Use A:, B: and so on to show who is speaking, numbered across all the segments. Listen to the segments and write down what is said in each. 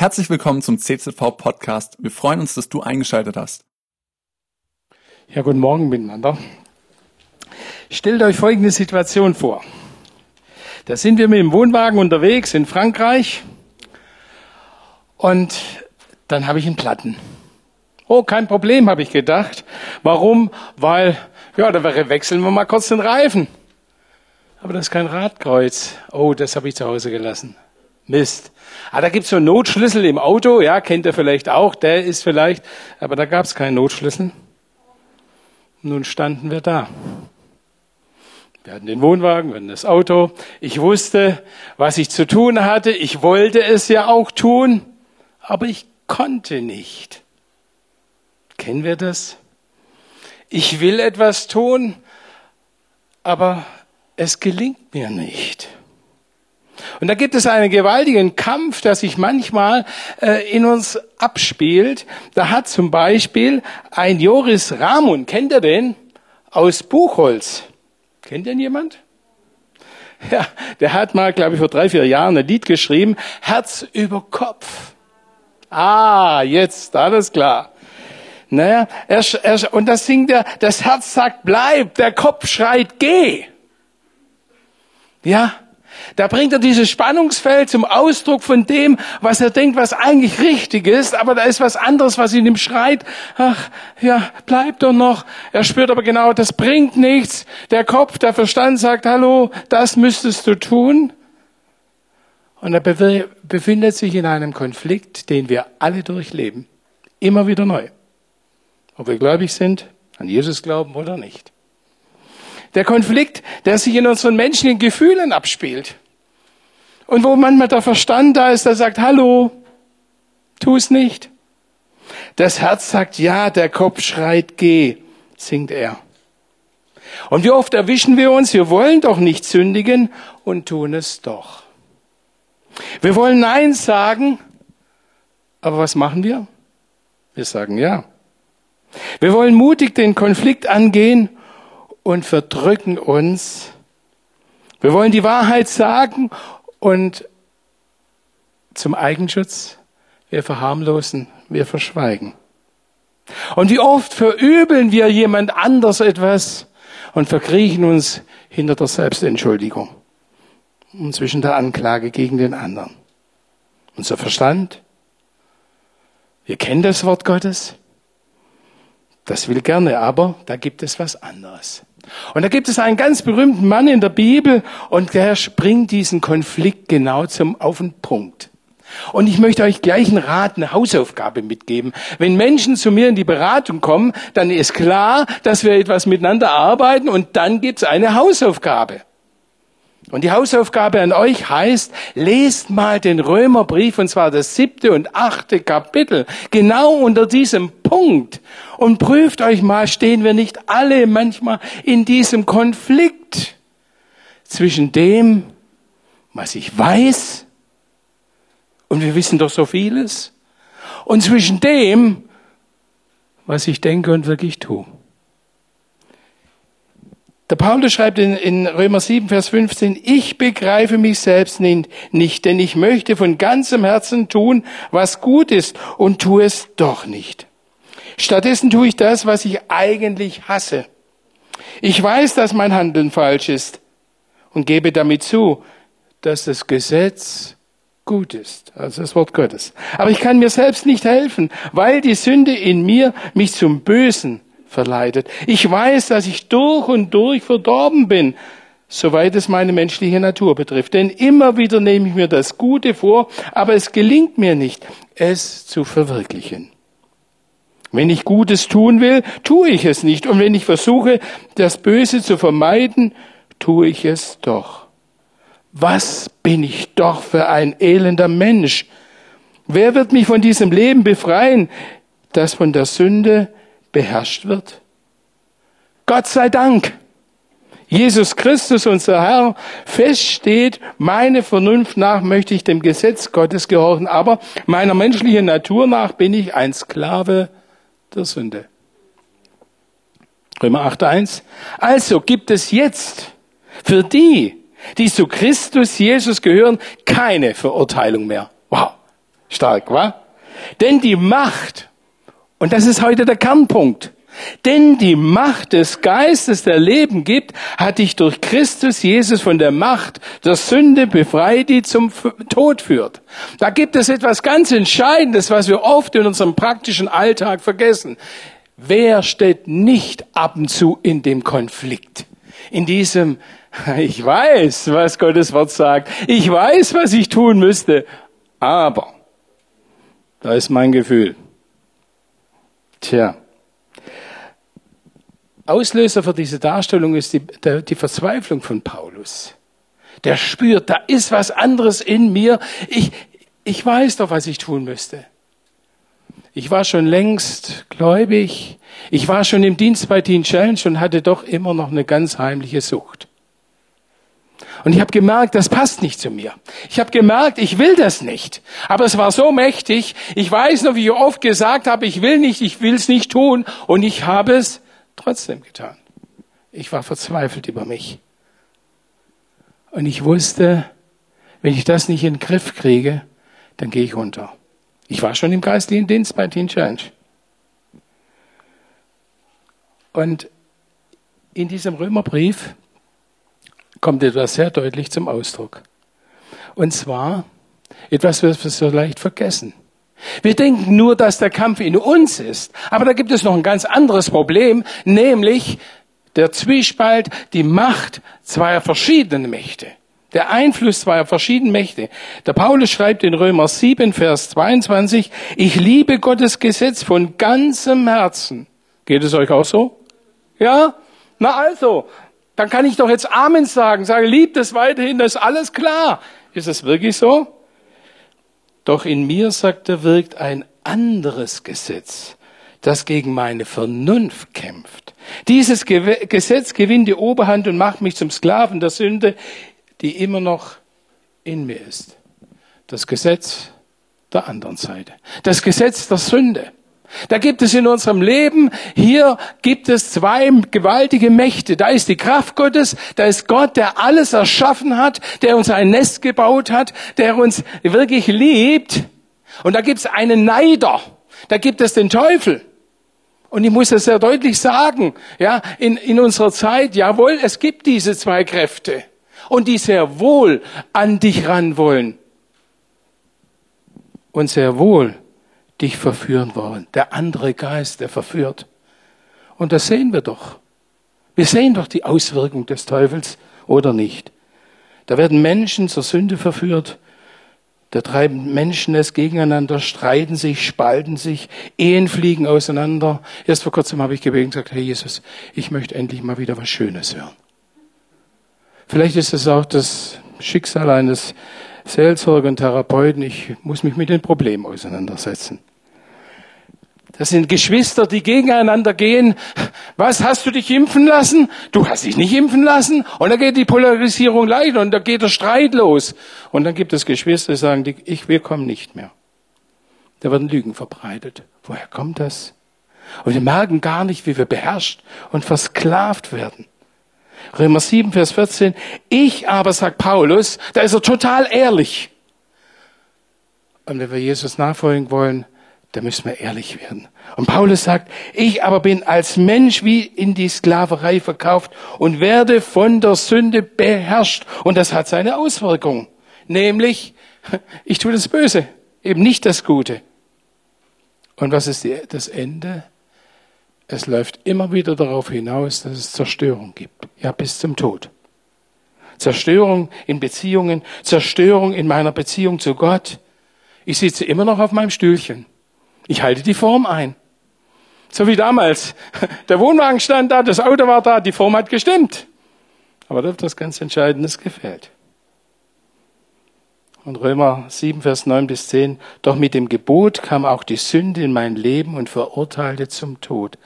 A: Herzlich willkommen zum CZV Podcast. Wir freuen uns, dass du eingeschaltet hast.
B: Ja, guten Morgen miteinander. Stellt euch folgende Situation vor. Da sind wir mit dem Wohnwagen unterwegs in Frankreich und dann habe ich einen Platten. Oh, kein Problem, habe ich gedacht. Warum? Weil, ja, da wechseln wir mal kurz den Reifen. Aber das ist kein Radkreuz. Oh, das habe ich zu Hause gelassen. Mist. Ah, da gibt's so einen Notschlüssel im Auto, ja, kennt ihr vielleicht auch, der ist vielleicht, aber da gab's keinen Notschlüssel. Nun standen wir da. Wir hatten den Wohnwagen, wir hatten das Auto. Ich wusste, was ich zu tun hatte. Ich wollte es ja auch tun, aber ich konnte nicht. Kennen wir das? Ich will etwas tun, aber es gelingt mir nicht. Und da gibt es einen gewaltigen Kampf, der sich manchmal äh, in uns abspielt. Da hat zum Beispiel ein Joris Ramon, kennt ihr den? Aus Buchholz. Kennt den jemand? Ja, der hat mal, glaube ich, vor drei, vier Jahren ein Lied geschrieben, Herz über Kopf. Ah, jetzt, alles klar. Naja, er, er, und das singt er, das Herz sagt bleib, der Kopf schreit geh. Ja, da bringt er dieses Spannungsfeld zum Ausdruck von dem, was er denkt, was eigentlich richtig ist, aber da ist was anderes, was in ihm schreit. Ach, ja, bleib doch noch. Er spürt aber genau, das bringt nichts. Der Kopf, der Verstand sagt, hallo, das müsstest du tun. Und er befindet sich in einem Konflikt, den wir alle durchleben. Immer wieder neu. Ob wir gläubig sind, an Jesus glauben oder nicht. Der Konflikt, der sich in unseren menschlichen Gefühlen abspielt. Und wo manchmal der Verstand da ist, der sagt, hallo, tu es nicht. Das Herz sagt ja, der Kopf schreit, geh, singt er. Und wie oft erwischen wir uns, wir wollen doch nicht sündigen und tun es doch. Wir wollen Nein sagen, aber was machen wir? Wir sagen ja. Wir wollen mutig den Konflikt angehen und verdrücken uns. Wir wollen die Wahrheit sagen und zum Eigenschutz, wir verharmlosen, wir verschweigen. Und wie oft verübeln wir jemand anders etwas und verkriechen uns hinter der Selbstentschuldigung und zwischen der Anklage gegen den anderen. Unser Verstand, wir kennen das Wort Gottes, das will gerne, aber da gibt es was anderes. Und da gibt es einen ganz berühmten Mann in der Bibel und der bringt diesen Konflikt genau zum, auf den Punkt. Und ich möchte euch gleich einen Rat, eine Hausaufgabe mitgeben. Wenn Menschen zu mir in die Beratung kommen, dann ist klar, dass wir etwas miteinander arbeiten und dann gibt es eine Hausaufgabe. Und die Hausaufgabe an euch heißt, lest mal den Römerbrief, und zwar das siebte und achte Kapitel, genau unter diesem Punkt. Und prüft euch mal, stehen wir nicht alle manchmal in diesem Konflikt zwischen dem, was ich weiß, und wir wissen doch so vieles, und zwischen dem, was ich denke und wirklich tue. Der Paulus schreibt in, in, Römer 7, Vers 15, ich begreife mich selbst nicht, denn ich möchte von ganzem Herzen tun, was gut ist und tue es doch nicht. Stattdessen tue ich das, was ich eigentlich hasse. Ich weiß, dass mein Handeln falsch ist und gebe damit zu, dass das Gesetz gut ist, also das Wort Gottes. Aber ich kann mir selbst nicht helfen, weil die Sünde in mir mich zum Bösen verleitet. Ich weiß, dass ich durch und durch verdorben bin, soweit es meine menschliche Natur betrifft. Denn immer wieder nehme ich mir das Gute vor, aber es gelingt mir nicht, es zu verwirklichen. Wenn ich Gutes tun will, tue ich es nicht. Und wenn ich versuche, das Böse zu vermeiden, tue ich es doch. Was bin ich doch für ein elender Mensch? Wer wird mich von diesem Leben befreien, das von der Sünde beherrscht wird? Gott sei Dank. Jesus Christus, unser Herr, feststeht, meine Vernunft nach möchte ich dem Gesetz Gottes gehorchen, aber meiner menschlichen Natur nach bin ich ein Sklave der Sünde. Römer 8.1. Also gibt es jetzt für die, die zu Christus Jesus gehören, keine Verurteilung mehr. Wow. Stark, wa? Denn die Macht, und das ist heute der Kernpunkt, denn die Macht des Geistes, der Leben gibt, hat dich durch Christus Jesus von der Macht der Sünde befreit, die zum Tod führt. Da gibt es etwas ganz Entscheidendes, was wir oft in unserem praktischen Alltag vergessen. Wer steht nicht ab und zu in dem Konflikt? In diesem, ich weiß, was Gottes Wort sagt. Ich weiß, was ich tun müsste. Aber, da ist mein Gefühl. Tja, Auslöser für diese Darstellung ist die, der, die Verzweiflung von Paulus. Der spürt, da ist was anderes in mir. Ich, ich weiß doch, was ich tun müsste. Ich war schon längst gläubig. Ich war schon im Dienst bei Teen Challenge und hatte doch immer noch eine ganz heimliche Sucht. Und ich habe gemerkt, das passt nicht zu mir. Ich habe gemerkt, ich will das nicht. Aber es war so mächtig. Ich weiß noch, wie ich oft gesagt habe, ich will nicht, ich will es nicht tun. Und ich habe es trotzdem getan. Ich war verzweifelt über mich. Und ich wusste, wenn ich das nicht in den Griff kriege, dann gehe ich unter. Ich war schon im geistlichen Dienst bei Teen Challenge. Und in diesem Römerbrief kommt etwas sehr deutlich zum Ausdruck. Und zwar etwas, was wir so leicht vergessen. Wir denken nur, dass der Kampf in uns ist. Aber da gibt es noch ein ganz anderes Problem, nämlich der Zwiespalt, die Macht zweier verschiedenen Mächte. Der Einfluss zweier verschiedenen Mächte. Der Paulus schreibt in Römer 7, Vers 22, ich liebe Gottes Gesetz von ganzem Herzen. Geht es euch auch so? Ja? Na also, dann kann ich doch jetzt Amen sagen, sage, liebt es weiterhin, das ist alles klar. Ist es wirklich so? Doch in mir, sagt er, wirkt ein anderes Gesetz, das gegen meine Vernunft kämpft. Dieses Gesetz gewinnt die Oberhand und macht mich zum Sklaven der Sünde, die immer noch in mir ist. Das Gesetz der anderen Seite. Das Gesetz der Sünde. Da gibt es in unserem Leben, hier gibt es zwei gewaltige Mächte. Da ist die Kraft Gottes, da ist Gott, der alles erschaffen hat, der uns ein Nest gebaut hat, der uns wirklich liebt. Und da gibt es einen Neider, da gibt es den Teufel. Und ich muss das sehr deutlich sagen, ja, in, in unserer Zeit, jawohl, es gibt diese zwei Kräfte. Und die sehr wohl an dich ran wollen. Und sehr wohl dich verführen wollen. Der andere Geist, der verführt. Und das sehen wir doch. Wir sehen doch die Auswirkung des Teufels oder nicht. Da werden Menschen zur Sünde verführt. Da treiben Menschen es gegeneinander, streiten sich, spalten sich, Ehen fliegen auseinander. Erst vor kurzem habe ich gebeten und gesagt, Herr Jesus, ich möchte endlich mal wieder was Schönes hören. Vielleicht ist es auch das Schicksal eines Seelsorger und Therapeuten. Ich muss mich mit den Problemen auseinandersetzen. Das sind Geschwister, die gegeneinander gehen. Was, hast du dich impfen lassen? Du hast dich nicht impfen lassen? Und dann geht die Polarisierung leider und da geht der Streit los. Und dann gibt es Geschwister, die sagen, ich, wir kommen nicht mehr. Da werden Lügen verbreitet. Woher kommt das? Und wir merken gar nicht, wie wir beherrscht und versklavt werden. Römer 7, Vers 14. Ich aber, sagt Paulus, da ist er total ehrlich. Und wenn wir Jesus nachfolgen wollen, da müssen wir ehrlich werden. Und Paulus sagt, ich aber bin als Mensch wie in die Sklaverei verkauft und werde von der Sünde beherrscht. Und das hat seine Auswirkung. Nämlich, ich tue das Böse, eben nicht das Gute. Und was ist die, das Ende? Es läuft immer wieder darauf hinaus, dass es Zerstörung gibt. Ja, bis zum Tod. Zerstörung in Beziehungen, Zerstörung in meiner Beziehung zu Gott. Ich sitze immer noch auf meinem Stühlchen. Ich halte die Form ein. So wie damals. Der Wohnwagen stand da, das Auto war da, die Form hat gestimmt. Aber da das ganz Entscheidendes gefällt. Und Römer 7, Vers 9 bis 10. Doch mit dem Gebot kam auch die Sünde in mein Leben und verurteilte zum Tod.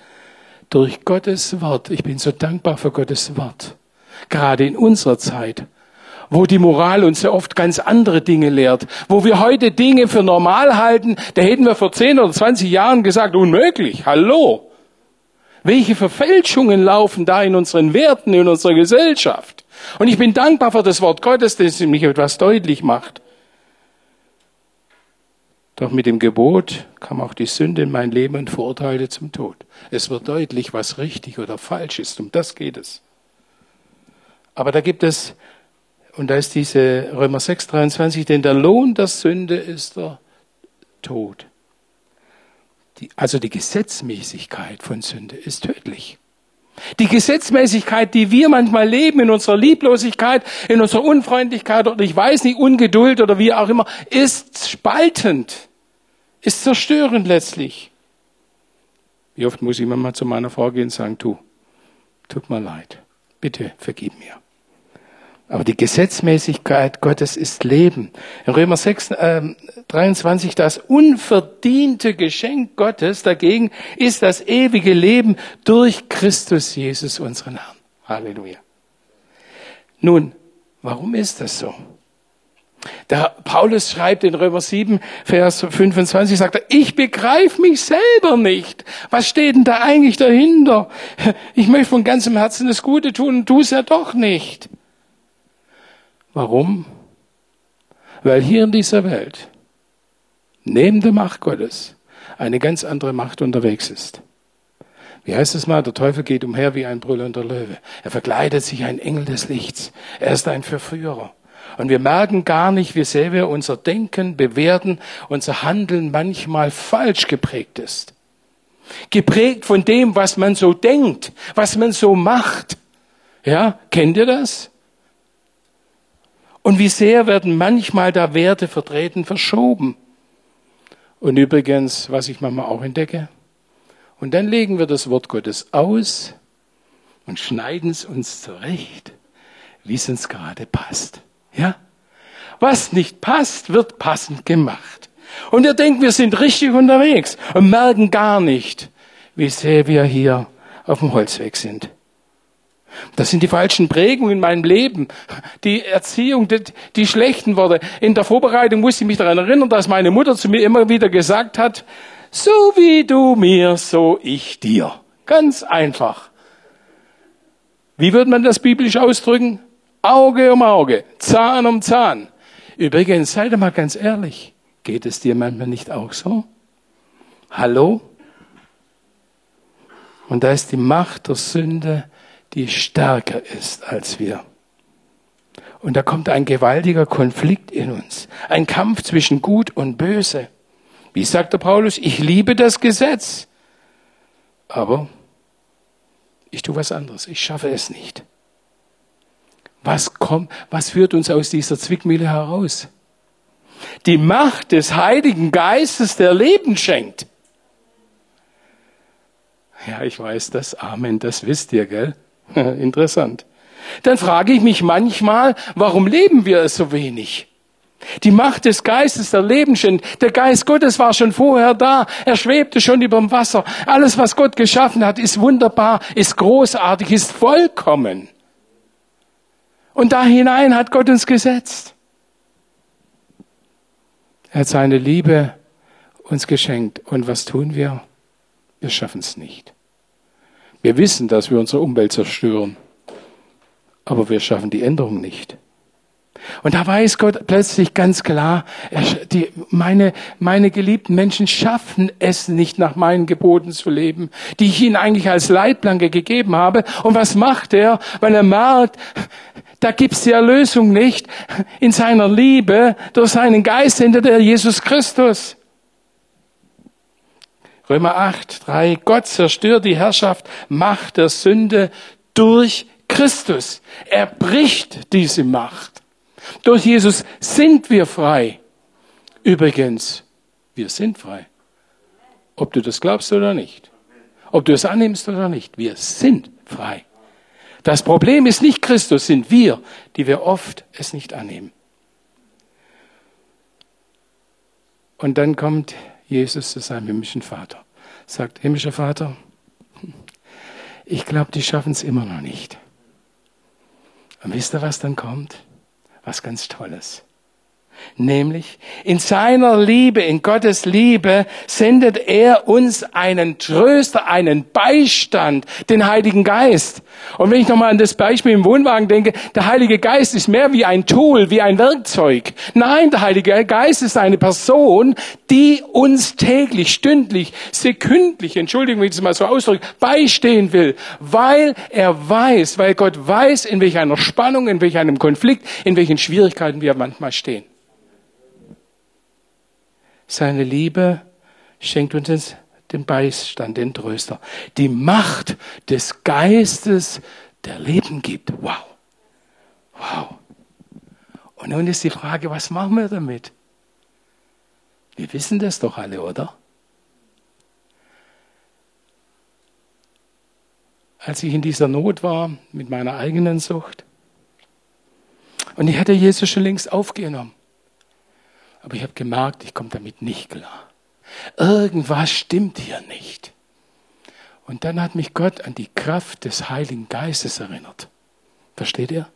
B: Durch Gottes Wort, ich bin so dankbar für Gottes Wort, gerade in unserer Zeit, wo die Moral uns ja oft ganz andere Dinge lehrt, wo wir heute Dinge für normal halten, da hätten wir vor 10 oder 20 Jahren gesagt, unmöglich, hallo. Welche Verfälschungen laufen da in unseren Werten, in unserer Gesellschaft? Und ich bin dankbar für das Wort Gottes, das mich etwas deutlich macht. Doch mit dem Gebot kam auch die Sünde in mein Leben und verurteilte zum Tod. Es wird deutlich, was richtig oder falsch ist. Um das geht es. Aber da gibt es, und da ist diese Römer 6, 23, denn der Lohn der Sünde ist der Tod. Die, also die Gesetzmäßigkeit von Sünde ist tödlich. Die Gesetzmäßigkeit, die wir manchmal leben in unserer Lieblosigkeit, in unserer Unfreundlichkeit oder ich weiß nicht, Ungeduld oder wie auch immer, ist spaltend, ist zerstörend letztlich. Wie oft muss ich mal zu meiner Frau gehen und sagen, du, tut mir leid, bitte vergib mir. Aber die Gesetzmäßigkeit Gottes ist Leben. In Römer 6, äh, 23, das unverdiente Geschenk Gottes dagegen ist das ewige Leben durch Christus Jesus, unseren Herrn. Halleluja. Nun, warum ist das so? Der Paulus schreibt in Römer 7, Vers 25, sagt er, ich begreife mich selber nicht. Was steht denn da eigentlich dahinter? Ich möchte von ganzem Herzen das Gute tun und tu es ja doch nicht. Warum? Weil hier in dieser Welt neben der Macht Gottes eine ganz andere Macht unterwegs ist. Wie heißt es mal? Der Teufel geht umher wie ein brüllender Löwe. Er verkleidet sich ein Engel des Lichts. Er ist ein Verführer. Und wir merken gar nicht, wie sehr wir unser Denken, Bewerten, unser Handeln manchmal falsch geprägt ist. Geprägt von dem, was man so denkt, was man so macht. Ja, kennt ihr das? Und wie sehr werden manchmal da Werte vertreten, verschoben. Und übrigens, was ich manchmal auch entdecke, und dann legen wir das Wort Gottes aus und schneiden es uns zurecht, wie es uns gerade passt. Ja? Was nicht passt, wird passend gemacht. Und wir denken, wir sind richtig unterwegs und merken gar nicht, wie sehr wir hier auf dem Holzweg sind. Das sind die falschen Prägungen in meinem Leben. Die Erziehung, die, die schlechten Worte. In der Vorbereitung musste ich mich daran erinnern, dass meine Mutter zu mir immer wieder gesagt hat, so wie du mir, so ich dir. Ganz einfach. Wie würde man das biblisch ausdrücken? Auge um Auge, Zahn um Zahn. Übrigens, sei doch mal ganz ehrlich, geht es dir manchmal nicht auch so? Hallo? Und da ist die Macht der Sünde die stärker ist als wir. Und da kommt ein gewaltiger Konflikt in uns, ein Kampf zwischen Gut und Böse. Wie sagt der Paulus, ich liebe das Gesetz, aber ich tue was anderes, ich schaffe es nicht. Was kommt, was führt uns aus dieser Zwickmühle heraus? Die Macht des Heiligen Geistes, der Leben schenkt. Ja, ich weiß das. Amen, das wisst ihr, gell? Interessant. Dann frage ich mich manchmal, warum leben wir es so wenig? Die Macht des Geistes, der Lebensschend, der Geist Gottes war schon vorher da. Er schwebte schon über dem Wasser. Alles, was Gott geschaffen hat, ist wunderbar, ist großartig, ist vollkommen. Und da hinein hat Gott uns gesetzt. Er hat seine Liebe uns geschenkt. Und was tun wir? Wir schaffen es nicht. Wir wissen, dass wir unsere Umwelt zerstören, aber wir schaffen die Änderung nicht. Und da weiß Gott plötzlich ganz klar, die, meine, meine geliebten Menschen schaffen es nicht, nach meinen Geboten zu leben, die ich ihnen eigentlich als Leitplanke gegeben habe. Und was macht er? Weil er merkt, da gibt's die Erlösung nicht in seiner Liebe durch seinen Geist hinter der Jesus Christus. Römer 8, 3, Gott zerstört die Herrschaft, Macht der Sünde durch Christus. Er bricht diese Macht. Durch Jesus sind wir frei. Übrigens, wir sind frei. Ob du das glaubst oder nicht. Ob du es annimmst oder nicht. Wir sind frei. Das Problem ist nicht Christus, sind wir, die wir oft es nicht annehmen. Und dann kommt Jesus zu seinem himmlischen Vater. Sagt, himmlischer Vater, ich glaube, die schaffen es immer noch nicht. Und wisst ihr, was dann kommt? Was ganz Tolles. Nämlich in seiner Liebe, in Gottes Liebe sendet er uns einen Tröster, einen Beistand, den Heiligen Geist. Und wenn ich nochmal an das Beispiel im Wohnwagen denke, der Heilige Geist ist mehr wie ein Tool, wie ein Werkzeug. Nein, der Heilige Geist ist eine Person, die uns täglich, stündlich, sekündlich, Entschuldigung, wenn ich das mal so ausdrücke, beistehen will, weil er weiß, weil Gott weiß, in welch einer Spannung, in welch einem Konflikt, in welchen Schwierigkeiten wir manchmal stehen. Seine Liebe schenkt uns den Beistand, den Tröster. Die Macht des Geistes, der Leben gibt. Wow. Wow. Und nun ist die Frage, was machen wir damit? Wir wissen das doch alle, oder? Als ich in dieser Not war mit meiner eigenen Sucht, und ich hatte Jesus schon längst aufgenommen. Aber ich habe gemerkt, ich komme damit nicht klar. Irgendwas stimmt hier nicht. Und dann hat mich Gott an die Kraft des Heiligen Geistes erinnert. Versteht ihr?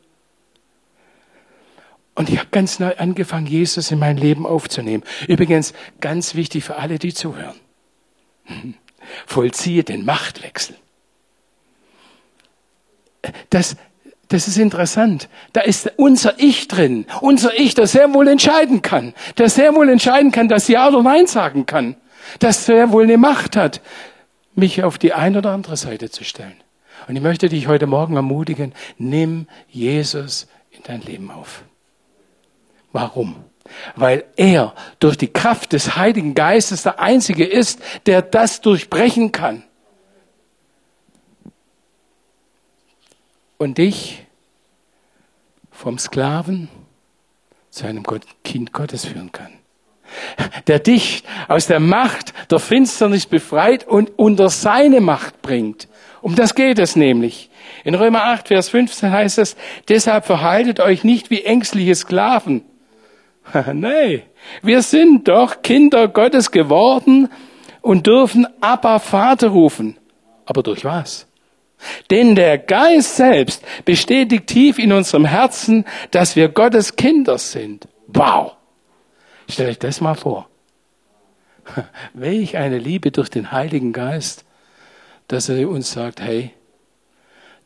B: Und ich habe ganz neu angefangen, Jesus in mein Leben aufzunehmen. Übrigens, ganz wichtig für alle, die zuhören. Vollziehe den Machtwechsel. Das, das ist interessant. Da ist unser Ich drin. Unser Ich, das sehr wohl entscheiden kann. Das sehr wohl entscheiden kann, dass Ja oder Nein sagen kann. Das sehr wohl eine Macht hat, mich auf die eine oder andere Seite zu stellen. Und ich möchte dich heute Morgen ermutigen, nimm Jesus in dein Leben auf. Warum? Weil er durch die Kraft des Heiligen Geistes der Einzige ist, der das durchbrechen kann. Und dich vom Sklaven zu einem Kind Gottes führen kann. Der dich aus der Macht der Finsternis befreit und unter seine Macht bringt. Um das geht es nämlich. In Römer 8, Vers 15 heißt es, deshalb verhaltet euch nicht wie ängstliche Sklaven. nee, wir sind doch Kinder Gottes geworden und dürfen Abba Vater rufen. Aber durch was? Denn der Geist selbst bestätigt tief in unserem Herzen, dass wir Gottes Kinder sind. Wow! Stellt euch das mal vor. Welch eine Liebe durch den Heiligen Geist, dass er uns sagt, hey,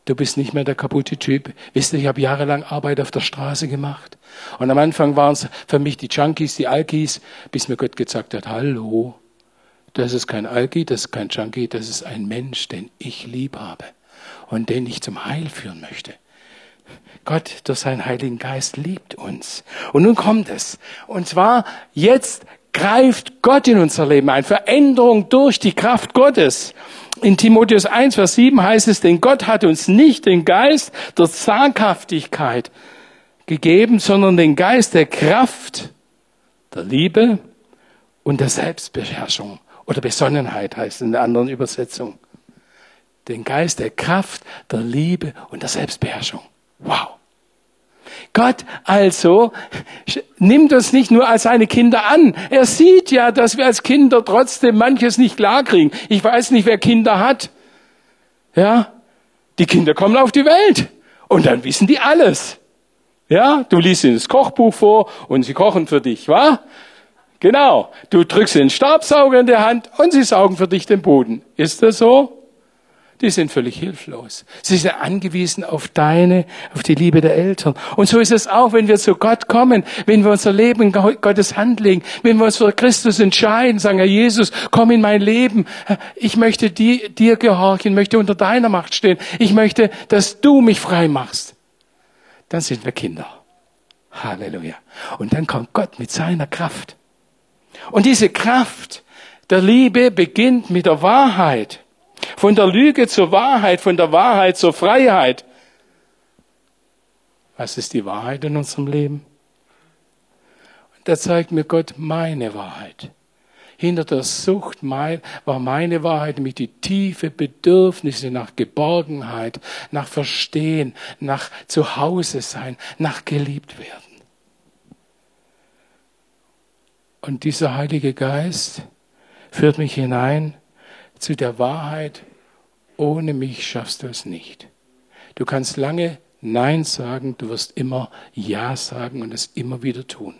B: du bist nicht mehr der kaputte Typ. Wisst ihr, ich habe jahrelang Arbeit auf der Straße gemacht. Und am Anfang waren es für mich die Junkies, die Alkis, bis mir Gott gesagt hat, hallo, das ist kein Alki, das ist kein Junkie, das ist ein Mensch, den ich lieb habe und den ich zum Heil führen möchte. Gott durch seinen Heiligen Geist liebt uns. Und nun kommt es. Und zwar jetzt greift Gott in unser Leben ein. Veränderung durch die Kraft Gottes. In Timotheus 1, Vers 7 heißt es, denn Gott hat uns nicht den Geist der Zaghaftigkeit gegeben, sondern den Geist der Kraft, der Liebe und der Selbstbeherrschung oder Besonnenheit heißt es in der anderen Übersetzung den Geist der Kraft, der Liebe und der Selbstbeherrschung. Wow. Gott also nimmt uns nicht nur als seine Kinder an. Er sieht ja, dass wir als Kinder trotzdem manches nicht klarkriegen. Ich weiß nicht, wer Kinder hat. Ja? Die Kinder kommen auf die Welt. Und dann wissen die alles. Ja? Du liest ihnen das Kochbuch vor und sie kochen für dich, wa? Genau. Du drückst den Stabsauger in der Hand und sie saugen für dich den Boden. Ist das so? Die sind völlig hilflos. Sie sind angewiesen auf deine, auf die Liebe der Eltern. Und so ist es auch, wenn wir zu Gott kommen, wenn wir unser Leben in Gottes Hand legen, wenn wir uns für Christus entscheiden, sagen, Herr Jesus, komm in mein Leben. Ich möchte dir, dir gehorchen, möchte unter deiner Macht stehen. Ich möchte, dass du mich frei machst. Dann sind wir Kinder. Halleluja. Und dann kommt Gott mit seiner Kraft. Und diese Kraft der Liebe beginnt mit der Wahrheit. Von der Lüge zur Wahrheit, von der Wahrheit zur Freiheit. Was ist die Wahrheit in unserem Leben? Und da zeigt mir Gott meine Wahrheit. Hinter der Sucht war meine Wahrheit nämlich die tiefe Bedürfnisse nach Geborgenheit, nach Verstehen, nach Zuhause sein, nach geliebt werden. Und dieser Heilige Geist führt mich hinein zu der Wahrheit, ohne mich schaffst du es nicht. Du kannst lange Nein sagen, du wirst immer Ja sagen und es immer wieder tun.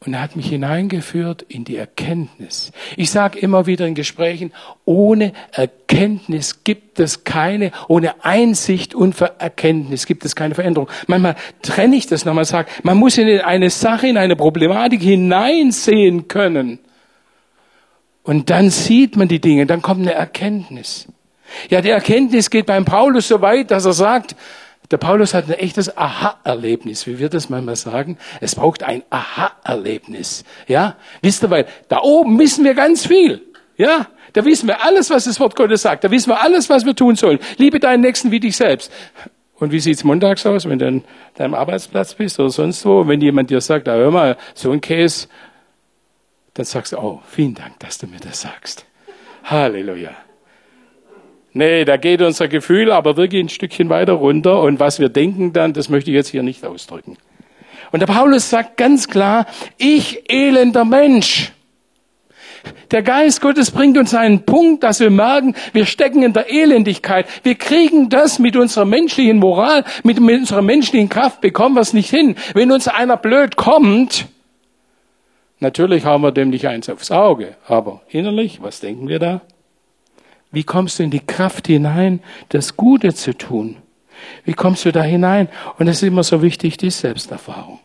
B: Und er hat mich hineingeführt in die Erkenntnis. Ich sage immer wieder in Gesprächen, ohne Erkenntnis gibt es keine, ohne Einsicht und Erkenntnis gibt es keine Veränderung. Manchmal trenne ich das nochmal, sage, man muss in eine Sache, in eine Problematik hineinsehen können. Und dann sieht man die Dinge, dann kommt eine Erkenntnis. Ja, die Erkenntnis geht beim Paulus so weit, dass er sagt, der Paulus hat ein echtes Aha-Erlebnis, wie wir das manchmal sagen. Es braucht ein Aha-Erlebnis. Ja, wisst ihr, weil da oben wissen wir ganz viel. Ja, da wissen wir alles, was das Wort Gottes sagt. Da wissen wir alles, was wir tun sollen. Liebe deinen Nächsten wie dich selbst. Und wie sieht's montags aus, wenn du an deinem Arbeitsplatz bist oder sonst wo? Wenn jemand dir sagt, ah, hör mal, so ein Käse, dann sagst du, oh, vielen Dank, dass du mir das sagst. Halleluja. Nee, da geht unser Gefühl aber wirklich ein Stückchen weiter runter und was wir denken dann, das möchte ich jetzt hier nicht ausdrücken. Und der Paulus sagt ganz klar, ich elender Mensch. Der Geist Gottes bringt uns einen Punkt, dass wir merken, wir stecken in der Elendigkeit. Wir kriegen das mit unserer menschlichen Moral, mit, mit unserer menschlichen Kraft, bekommen wir es nicht hin. Wenn uns einer blöd kommt, natürlich haben wir dem nicht eins aufs Auge, aber innerlich, was denken wir da? Wie kommst du in die Kraft hinein, das Gute zu tun? Wie kommst du da hinein? Und es ist immer so wichtig, die Selbsterfahrung.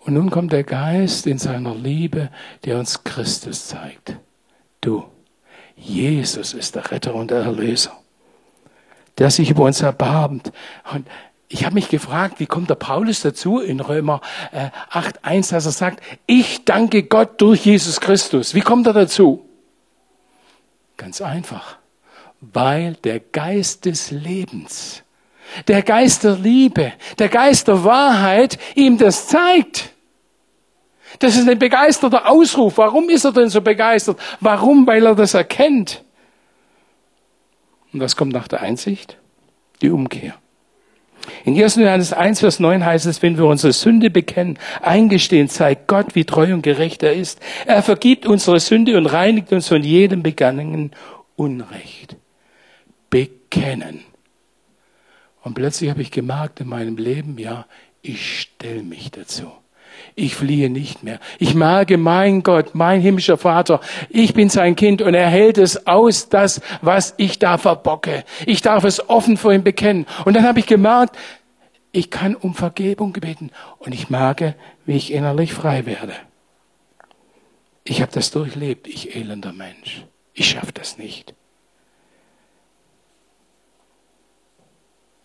B: Und nun kommt der Geist in seiner Liebe, der uns Christus zeigt. Du, Jesus ist der Retter und der Erlöser, der sich über uns erbarmt. Und ich habe mich gefragt, wie kommt der Paulus dazu in Römer äh, 8.1, dass er sagt, ich danke Gott durch Jesus Christus. Wie kommt er dazu? Ganz einfach, weil der Geist des Lebens, der Geist der Liebe, der Geist der Wahrheit ihm das zeigt. Das ist ein begeisterter Ausruf. Warum ist er denn so begeistert? Warum? Weil er das erkennt. Und was kommt nach der Einsicht? Die Umkehr. In 1. Johannes 1, Vers 9 heißt es, wenn wir unsere Sünde bekennen, eingestehen, zeigt Gott, wie treu und gerecht er ist. Er vergibt unsere Sünde und reinigt uns von jedem begangenen Unrecht. Bekennen. Und plötzlich habe ich gemerkt in meinem Leben, ja, ich stelle mich dazu. Ich fliehe nicht mehr. Ich merke, mein Gott, mein himmlischer Vater, ich bin sein Kind und er hält es aus, das, was ich da verbocke. Ich darf es offen vor ihm bekennen. Und dann habe ich gemerkt, ich kann um Vergebung beten und ich merke, wie ich innerlich frei werde. Ich habe das durchlebt, ich elender Mensch. Ich schaffe das nicht.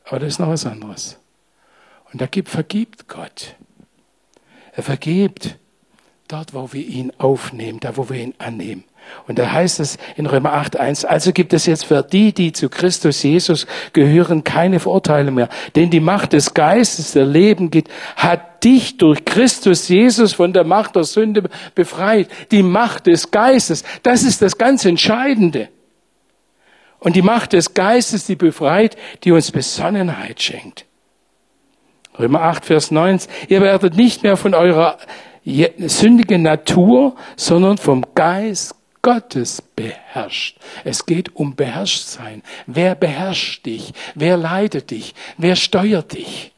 B: Aber das ist noch was anderes. Und da gibt, vergibt Gott. Er vergibt dort, wo wir ihn aufnehmen, da, wo wir ihn annehmen. Und da heißt es in Römer 8.1, also gibt es jetzt für die, die zu Christus Jesus gehören, keine Verurteilung mehr. Denn die Macht des Geistes, der Leben geht, hat dich durch Christus Jesus von der Macht der Sünde befreit. Die Macht des Geistes, das ist das ganz Entscheidende. Und die Macht des Geistes, die befreit, die uns Besonnenheit schenkt. Römer 8, Vers 9. Ihr werdet nicht mehr von eurer sündigen Natur, sondern vom Geist Gottes beherrscht. Es geht um Beherrschtsein. Wer beherrscht dich? Wer leitet dich? Wer steuert dich?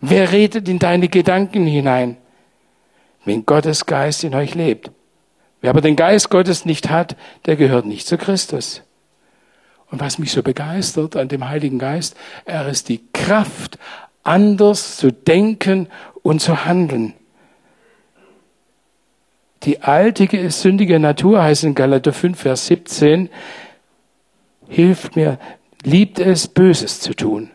B: Wer redet in deine Gedanken hinein? Wenn Gottes Geist in euch lebt. Wer aber den Geist Gottes nicht hat, der gehört nicht zu Christus. Und was mich so begeistert an dem Heiligen Geist, er ist die Kraft, anders zu denken und zu handeln. Die alte sündige Natur heißt in Galater 5, Vers 17, hilft mir, liebt es, Böses zu tun.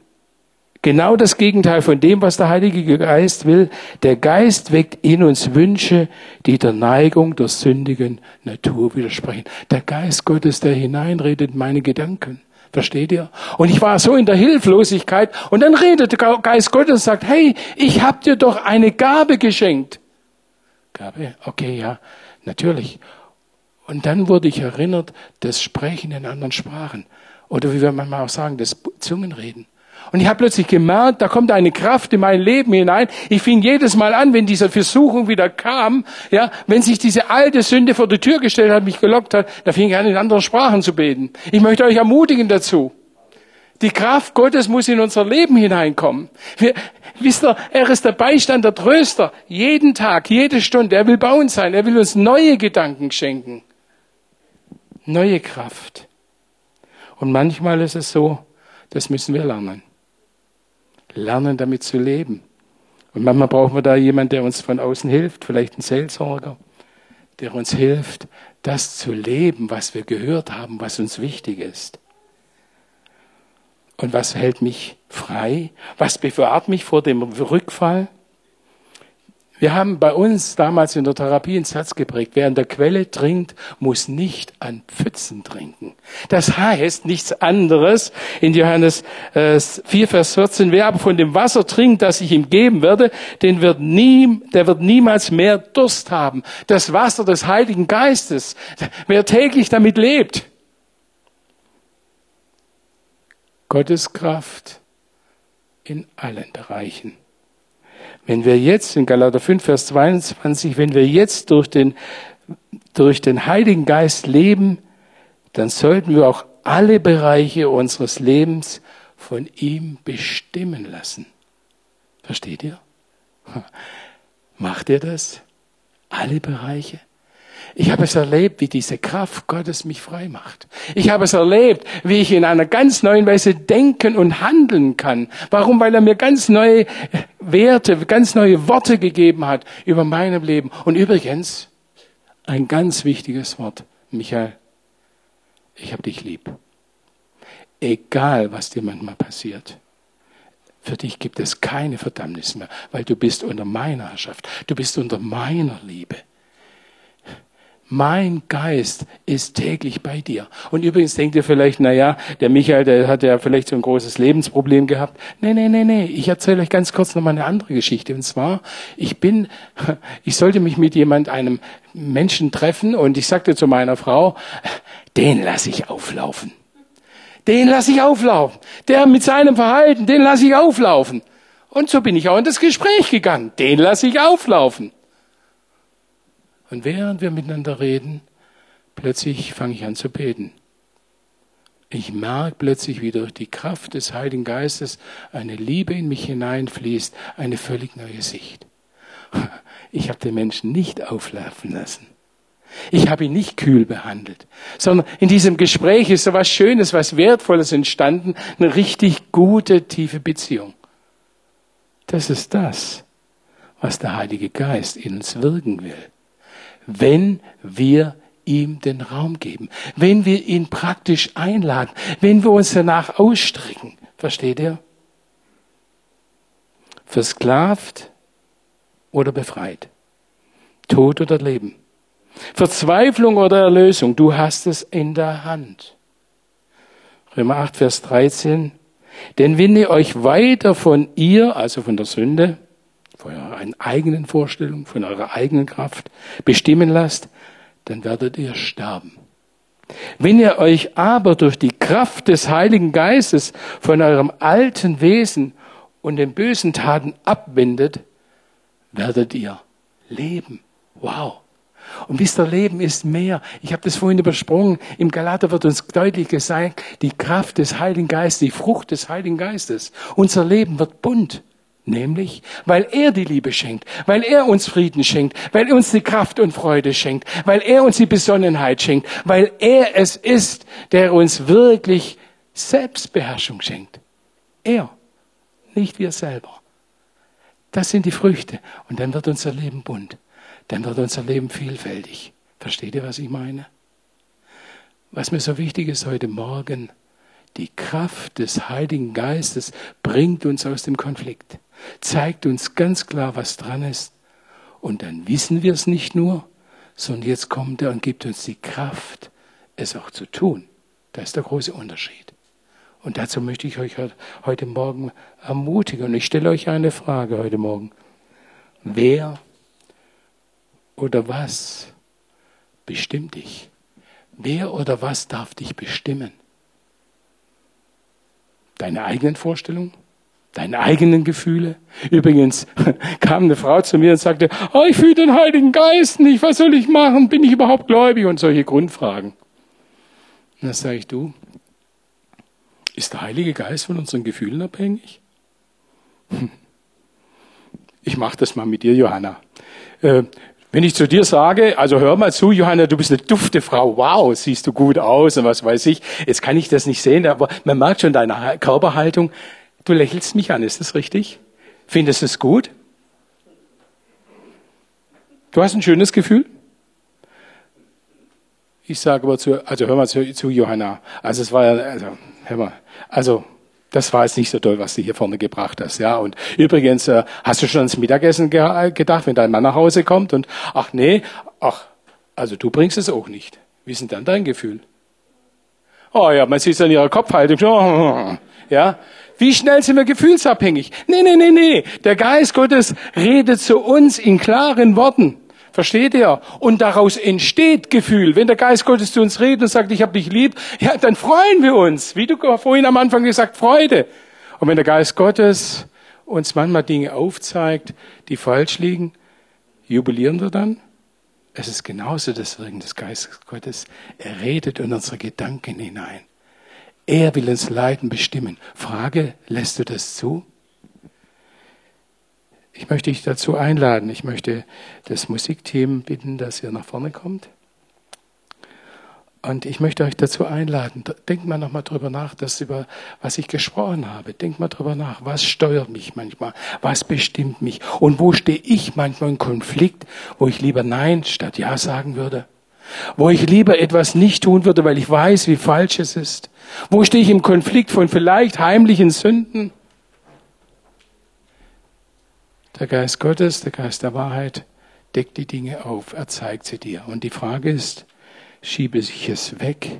B: Genau das Gegenteil von dem, was der Heilige Geist will. Der Geist weckt in uns Wünsche, die der Neigung der sündigen Natur widersprechen. Der Geist Gottes, der hineinredet in meine Gedanken. Versteht ihr? Und ich war so in der Hilflosigkeit und dann redet der Geist Gottes und sagt, hey, ich hab dir doch eine Gabe geschenkt. Gabe? Okay, ja, natürlich. Und dann wurde ich erinnert, das Sprechen in anderen Sprachen. Oder wie wir manchmal auch sagen, das Zungenreden. Und ich habe plötzlich gemerkt, da kommt eine Kraft in mein Leben hinein. Ich fing jedes Mal an, wenn diese Versuchung wieder kam, ja, wenn sich diese alte Sünde vor die Tür gestellt hat, mich gelockt hat, da fing ich an, in anderen Sprachen zu beten. Ich möchte euch ermutigen dazu. Die Kraft Gottes muss in unser Leben hineinkommen. Wir, wisst ihr, er ist der Beistand, der Tröster. Jeden Tag, jede Stunde. Er will bei uns sein. Er will uns neue Gedanken schenken. Neue Kraft. Und manchmal ist es so, das müssen wir lernen. Lernen damit zu leben. Und manchmal brauchen wir da jemanden, der uns von außen hilft, vielleicht ein Seelsorger, der uns hilft, das zu leben, was wir gehört haben, was uns wichtig ist. Und was hält mich frei? Was bewahrt mich vor dem Rückfall? Wir haben bei uns damals in der Therapie ins Herz geprägt, wer an der Quelle trinkt, muss nicht an Pfützen trinken. Das heißt nichts anderes in Johannes 4, äh, Vers 14, wer aber von dem Wasser trinkt, das ich ihm geben werde, den wird nie, der wird niemals mehr Durst haben. Das Wasser des Heiligen Geistes, wer täglich damit lebt. Gottes Kraft in allen Bereichen. Wenn wir jetzt in Galater 5, Vers 22, wenn wir jetzt durch den, durch den Heiligen Geist leben, dann sollten wir auch alle Bereiche unseres Lebens von ihm bestimmen lassen. Versteht ihr? Macht ihr das? Alle Bereiche? Ich habe es erlebt, wie diese Kraft Gottes mich frei macht. Ich habe es erlebt, wie ich in einer ganz neuen Weise denken und handeln kann. Warum? Weil er mir ganz neue Werte, ganz neue Worte gegeben hat über meinem Leben. Und übrigens, ein ganz wichtiges Wort, Michael, ich habe dich lieb. Egal, was dir manchmal passiert. Für dich gibt es keine Verdammnis mehr, weil du bist unter meiner Herrschaft. Du bist unter meiner Liebe. Mein Geist ist täglich bei dir. Und übrigens denkt ihr vielleicht, na ja, der Michael, der hat ja vielleicht so ein großes Lebensproblem gehabt. Nee, nee, nee, nee. Ich erzähle euch ganz kurz noch mal eine andere Geschichte. Und zwar, ich bin, ich sollte mich mit jemand, einem Menschen treffen und ich sagte zu meiner Frau, den lasse ich auflaufen. Den lasse ich auflaufen. Der mit seinem Verhalten, den lasse ich auflaufen. Und so bin ich auch in das Gespräch gegangen. Den lasse ich auflaufen. Und während wir miteinander reden, plötzlich fange ich an zu beten. Ich merke plötzlich, wie durch die Kraft des Heiligen Geistes eine Liebe in mich hineinfließt, eine völlig neue Sicht. Ich habe den Menschen nicht auflaufen lassen. Ich habe ihn nicht kühl behandelt, sondern in diesem Gespräch ist so was Schönes, was Wertvolles entstanden, eine richtig gute, tiefe Beziehung. Das ist das, was der Heilige Geist in uns wirken will wenn wir ihm den Raum geben, wenn wir ihn praktisch einladen, wenn wir uns danach ausstrecken. Versteht ihr? Versklavt oder befreit. Tod oder Leben. Verzweiflung oder Erlösung. Du hast es in der Hand. Römer 8, Vers 13. Denn wenn ihr euch weiter von ihr, also von der Sünde, von eurer eigenen Vorstellung, von eurer eigenen Kraft bestimmen lasst, dann werdet ihr sterben. Wenn ihr euch aber durch die Kraft des Heiligen Geistes von eurem alten Wesen und den bösen Taten abwendet, werdet ihr leben. Wow. Und wisst ihr, Leben ist mehr. Ich habe das vorhin übersprungen. Im Galater wird uns deutlich gesagt, die Kraft des Heiligen Geistes, die Frucht des Heiligen Geistes. Unser Leben wird bunt. Nämlich, weil er die Liebe schenkt, weil er uns Frieden schenkt, weil er uns die Kraft und Freude schenkt, weil er uns die Besonnenheit schenkt, weil er es ist, der uns wirklich Selbstbeherrschung schenkt. Er, nicht wir selber. Das sind die Früchte. Und dann wird unser Leben bunt. Dann wird unser Leben vielfältig. Versteht ihr, was ich meine? Was mir so wichtig ist heute Morgen, die Kraft des Heiligen Geistes bringt uns aus dem Konflikt zeigt uns ganz klar, was dran ist. Und dann wissen wir es nicht nur, sondern jetzt kommt er und gibt uns die Kraft, es auch zu tun. Das ist der große Unterschied. Und dazu möchte ich euch heute Morgen ermutigen. Und ich stelle euch eine Frage heute Morgen. Wer oder was bestimmt dich? Wer oder was darf dich bestimmen? Deine eigenen Vorstellungen? Deine eigenen Gefühle. Übrigens kam eine Frau zu mir und sagte, oh, ich fühle den Heiligen Geist nicht, was soll ich machen? Bin ich überhaupt gläubig? Und solche Grundfragen. Und das sage ich du. Ist der Heilige Geist von unseren Gefühlen abhängig? Ich mache das mal mit dir, Johanna. Äh, wenn ich zu dir sage, also hör mal zu, Johanna, du bist eine dufte Frau, wow, siehst du gut aus und was weiß ich. Jetzt kann ich das nicht sehen, aber man merkt schon deine Körperhaltung. Du lächelst mich an, ist das richtig? Findest du es gut? Du hast ein schönes Gefühl? Ich sage aber zu, also hör mal zu, zu Johanna. Also es war ja, also, hör mal, also das war jetzt nicht so toll, was du hier vorne gebracht hast, ja. Und übrigens, äh, hast du schon ans Mittagessen ge äh, gedacht, wenn dein Mann nach Hause kommt und ach nee, ach, also du bringst es auch nicht. Wie ist denn dann dein Gefühl? Oh ja, man sieht es an ihrer Kopfhaltung. Ja, wie schnell sind wir gefühlsabhängig? Nee, nee, nee, nee. Der Geist Gottes redet zu uns in klaren Worten. Versteht ihr? Und daraus entsteht Gefühl. Wenn der Geist Gottes zu uns redet und sagt, ich habe dich lieb, ja, dann freuen wir uns. Wie du vorhin am Anfang gesagt, Freude. Und wenn der Geist Gottes uns manchmal Dinge aufzeigt, die falsch liegen, jubilieren wir dann? Es ist genauso das Wirken des Geistes Gottes. Er redet in unsere Gedanken hinein. Er will uns leiten, bestimmen. Frage, lässt du das zu? Ich möchte dich dazu einladen. Ich möchte das Musikteam bitten, dass ihr nach vorne kommt. Und ich möchte euch dazu einladen, denkt mal nochmal drüber nach, das über was ich gesprochen habe. Denkt mal drüber nach, was steuert mich manchmal, was bestimmt mich und wo stehe ich manchmal in Konflikt, wo ich lieber Nein statt Ja sagen würde, wo ich lieber etwas nicht tun würde, weil ich weiß, wie falsch es ist, wo stehe ich im Konflikt von vielleicht heimlichen Sünden der Geist Gottes, der Geist der Wahrheit, deckt die Dinge auf, er zeigt sie dir. Und die Frage ist, schiebe ich es weg,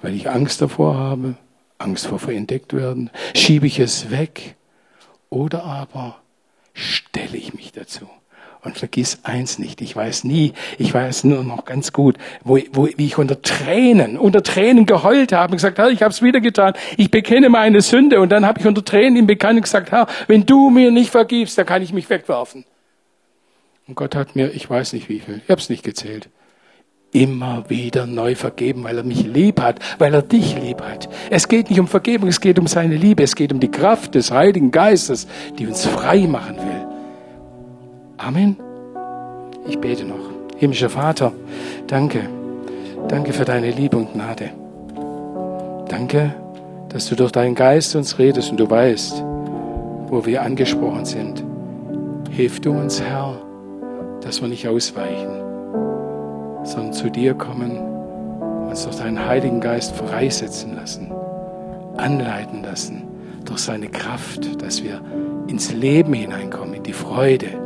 B: weil ich Angst davor habe, Angst vor entdeckt werden, schiebe ich es weg oder aber stelle ich mich dazu. Und vergiss eins nicht, ich weiß nie, ich weiß nur noch ganz gut, wo, wo, wie ich unter Tränen, unter Tränen geheult habe und gesagt, Herr, ich habe es wieder getan, ich bekenne meine Sünde. Und dann habe ich unter Tränen ihm bekannt und gesagt, Herr, wenn du mir nicht vergibst, dann kann ich mich wegwerfen. Und Gott hat mir, ich weiß nicht wie viel, ich habe es nicht gezählt, immer wieder neu vergeben, weil er mich lieb hat, weil er dich lieb hat. Es geht nicht um Vergebung, es geht um seine Liebe, es geht um die Kraft des Heiligen Geistes, die uns frei machen will. Amen. Ich bete noch. Himmlischer Vater, danke. Danke für deine Liebe und Gnade. Danke, dass du durch deinen Geist uns redest und du weißt, wo wir angesprochen sind. Hilf du uns, Herr, dass wir nicht ausweichen, sondern zu dir kommen, uns durch deinen Heiligen Geist freisetzen lassen, anleiten lassen durch seine Kraft, dass wir ins Leben hineinkommen, in die Freude,